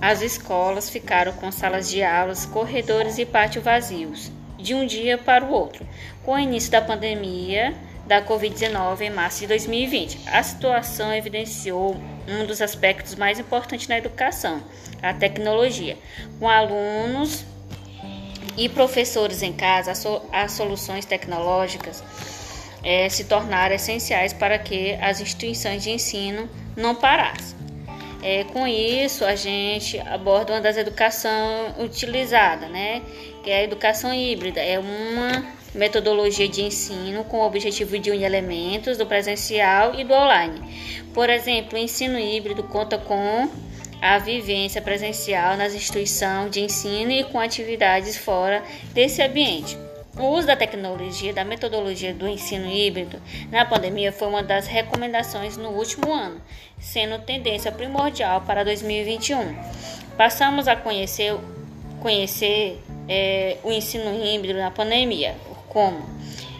as escolas ficaram com salas de aulas, corredores e pátio vazios, de um dia para o outro. Com o início da pandemia da Covid-19 em março de 2020, a situação evidenciou um dos aspectos mais importantes na educação, a tecnologia, com alunos e professores em casa, as soluções tecnológicas é, se tornaram essenciais para que as instituições de ensino não parassem. É, com isso, a gente aborda uma das educações utilizadas, né? que é a educação híbrida. É uma metodologia de ensino com o objetivo de unir elementos do presencial e do online. Por exemplo, o ensino híbrido conta com a vivência presencial nas instituições de ensino e com atividades fora desse ambiente. O uso da tecnologia, da metodologia do ensino híbrido na pandemia foi uma das recomendações no último ano, sendo tendência primordial para 2021. Passamos a conhecer, conhecer é, o ensino híbrido na pandemia, como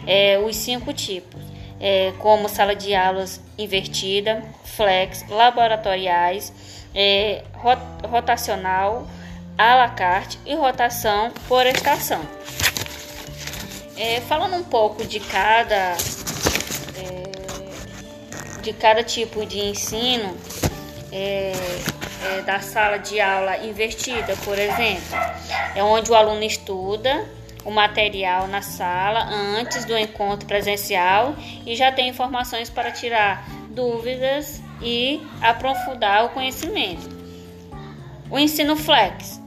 é, os cinco tipos, é, como sala de aulas invertida, flex, laboratoriais, é, rotacional, à la carte e rotação por estação. É, falando um pouco de cada é, de cada tipo de ensino é, é, da sala de aula invertida, por exemplo, é onde o aluno estuda o material na sala antes do encontro presencial e já tem informações para tirar dúvidas e aprofundar o conhecimento. O ensino flex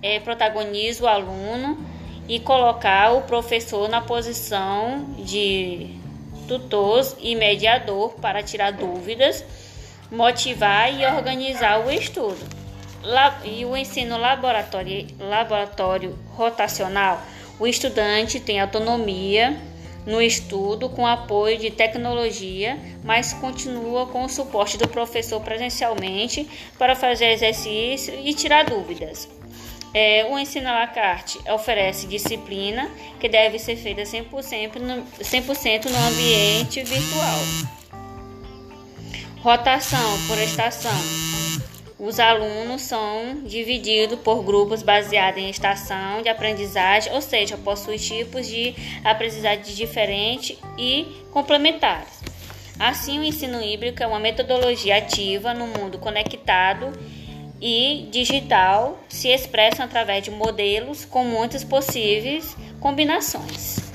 é, protagoniza o aluno e colocar o professor na posição de tutor e mediador para tirar dúvidas, motivar e organizar o estudo. E o ensino laboratório, laboratório rotacional, o estudante tem autonomia no estudo com apoio de tecnologia, mas continua com o suporte do professor presencialmente para fazer exercício e tirar dúvidas. É, o ensino à la carte oferece disciplina que deve ser feita 100% no, 100 no ambiente virtual. Rotação por estação. Os alunos são divididos por grupos baseados em estação de aprendizagem, ou seja, possuem tipos de aprendizagem diferentes e complementares. Assim, o ensino híbrido é uma metodologia ativa no mundo conectado e digital se expressam através de modelos com muitas possíveis combinações.